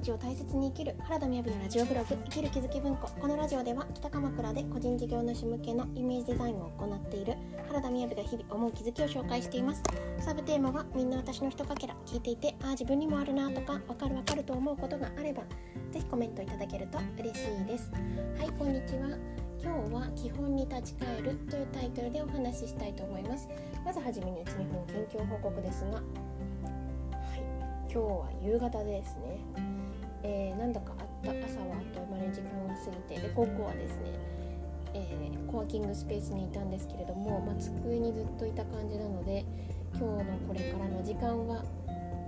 日を大切に生きる原田みやびのラジオブログ生きる気づき文庫。このラジオでは北鎌倉で個人事業主向けのイメージデザインを行っている原田みやびが日々思う気づきを紹介しています。サブテーマはみんな私のひとかけら聞いていてああ自分にもあるなとかわかるわかると思うことがあればぜひコメントいただけると嬉しいです。はいこんにちは。今日は基本に立ち返るというタイトルでお話ししたいと思います。まずはじめに1、2分近況報告ですが今日は夕方ですね、えー、なんだかあった朝はあっという間に時間が過ぎてで午後はですね、えー、コワーキングスペースにいたんですけれども、まあ、机にずっといた感じなので今日のこれからの時間は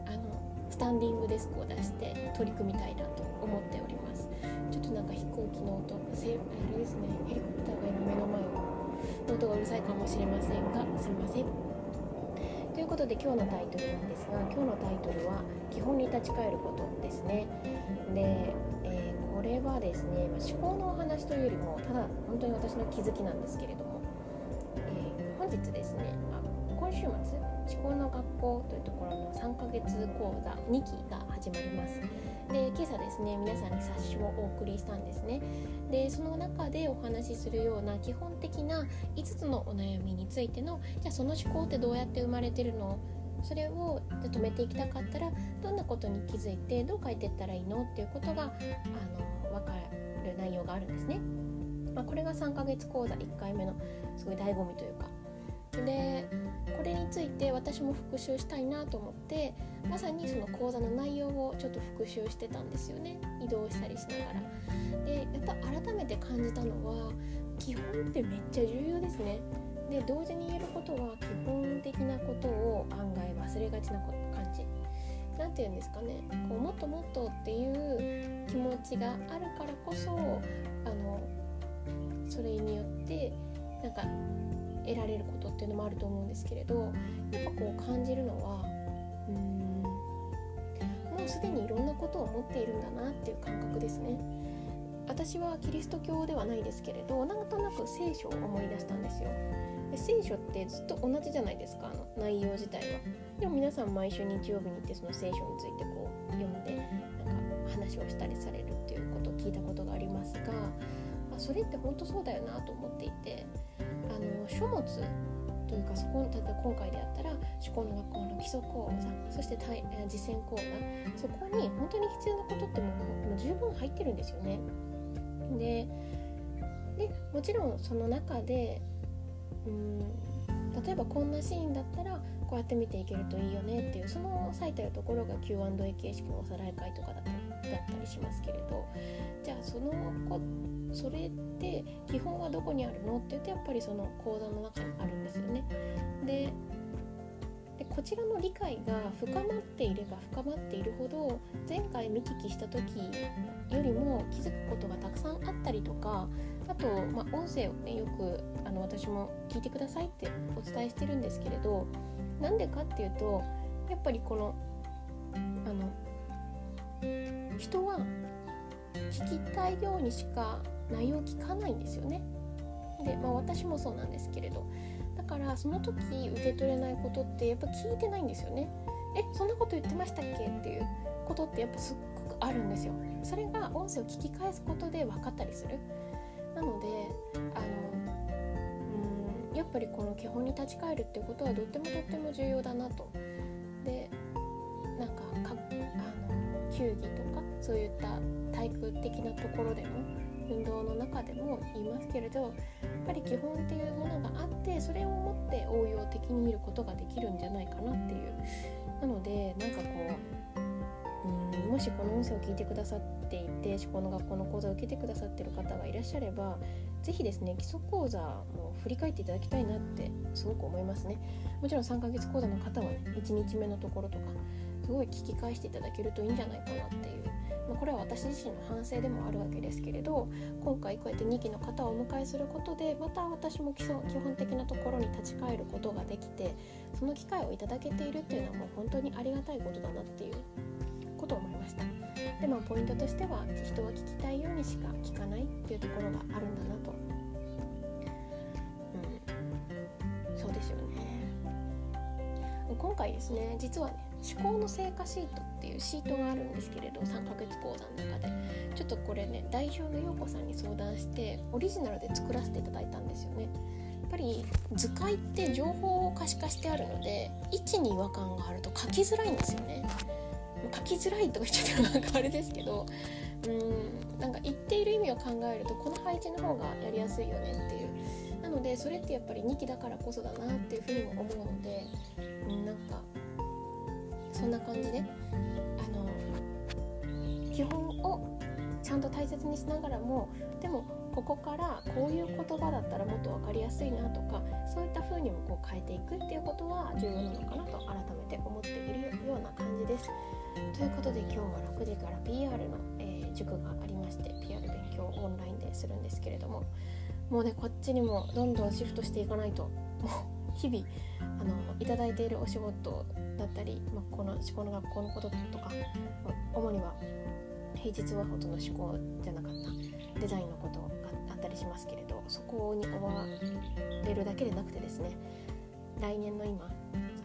あのスタンディングデスクを出して取り組みたいなと思っております。ちょっとなんか飛行機の音せあれですねヘリコプターが今目の前を音がうるさいかもしれませんがすみません。ことで今日のタイトルなんですが今日のタイトルは「基本に立ち返ること」ですね。で、えー、これはですね、ま思考のお話というよりもただ本当に私の気づきなんですけれども、えー、本日ですね、まあ、今週末思考の学校というところの3ヶ月講座2期が始まります。で今朝ですね皆さんに冊子をお送りしたんですねでその中でお話しするような基本的な5つのお悩みについてのじゃあその思考ってどうやって生まれてるの？それを止めていきたかったらどんなことに気づいてどう変えていったらいいの？っていうことがあの分かる内容があるんですね。まあ、これが3ヶ月講座1回目のすごい醍醐味というかでこれについて私も復習したいなと思ってまさにその講座の内容をちょっと復習してたんですよね。移動したりしながら。でやっぱ改めて感じたのは基本ってめっちゃ重要ですね。で同時に言えることは基本的なことを案外忘れがちな感じ。何て言うんですかね。こうもっともっとっていう気持ちがあるからこそあのそれによってなんか得られることっていうのもあると思うんですけれどやっぱこう感じるのはうーんもうすでにいろんなことを持っているんだなっていう感覚ですね。私はキリスト教ではないですけれどなんとなく聖書を思い出したんですよ。で聖書ってずっと同じじゃないですかあの内容自体は。でも皆さん毎週日曜日に行ってその聖書についてこう読んでなんか話をしたりされるっていうことを聞いたことがありますがあそれって本当そうだよなと思っていての書物というかそこ例えば今回であったら思考の学校の基礎講座そして実践講座そこに本当に必要なことってもうもう十分入ってるんですよね。ででもちろんその中でうん例えばこんなシーンだったらこうやって見ていけるといいよねっていうその最たるところが Q&A 形式のおさらい会とかだっただったりしますけれどじゃあそのこそれって基本はどこにあるのって言うとやっぱりその講座の中にあるんですよね。でこちらの理解が深まっていれば深まっているほど前回見聞きした時よりも気づくことがたくさんあったりとかあと、まあ、音声をねよくあの私も聞いてくださいってお伝えしてるんですけれどなんでかっていうとやっぱりこのあの人は聞きたいようにしか内容を聞かないんですよね。で、まあ、私もそうなんですけれどだからその時受け取れないことってやっぱ聞いてないんですよね。えそんなこと言ってましたっけ？っていうことってやっぱすっごくあるんですよ。それが音声を聞き返すことで分かったりする。なのであのうんやっぱりこの基本に立ち返るっていうことはとってもとっても重要だなと。でなんかかあの球技とかそういった体育的なところでも運動の中でも言いますけれどやっぱり基本っていうものがあってそれを持って応用的に見ることができるんじゃないかなっていう。なのでなんかこううんもしこの音声を聞いてくださっていて思考の学校の講座を受けてくださってる方がいらっしゃれば是非ですね基礎講座も振り返っていただきたいなってすごく思いますね。もちろん3ヶ月講座の方はね1日目のところとかすごい聞き返していただけるといいんじゃないかなっていう、これは私自身の反省でもあるわけですけれど今回こうやって2期の方をお迎えすることでまた私も基礎基本的なところに立ち返ることができてその機会をいただけているっていうのはもう本当にありがたいことだなっていうことを思いました。でまあポイントとしては人は聞きたいようにしか聞かないっていうところがあるんだなと。うん。そうですよね。今回ですね実はね思考の成果シートっていうシートがあるんですけれど3ヶ月講座の中でちょっとこれね代表の陽子さんに相談してオリジナルで作らせていただいたんですよね。やっぱり図解って情報を可視化してあるので位置に違和感があると書きづらいんですよね。書きづらいとか言っちゃったらなんかあれですけどうんなんか言っている意味を考えるとこの配置の方がやりやすいよねっていうなのでそれってやっぱり2期だからこそだなっていうふうにも思うので、うん、なんかそんな感じであの基本をちゃんと大切にしながらもでもここからこういう言葉だったらもっと分かりやすいなとかそういった風にもこう変えていくっていうことは重要なのかなと改めて思っているような感じです。ということで今日は6時から PR の、えー、塾がありまして PR 勉強オンラインでするんですけれどももうねこっちにもどんどんシフトしていかないともう日々あのいただいているお仕事だったり、まあ、この思考の学校のこととか、まあ、主には平日はほとんど思考じゃなかったデザインのことがあったりしますけれどそこに追われるだけでなくてですね来年の今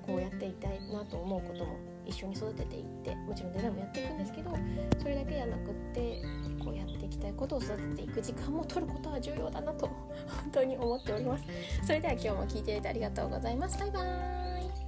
こうやっていたいなと思うことも一緒に育てていってもちろんデザインもやっていくんですけどそれだけじゃなくってこうやっていきたいことを育てていく時間も取ることは重要だなと本当に思っております。それでは今日も聞いていてありがとうございます。バイバーイ。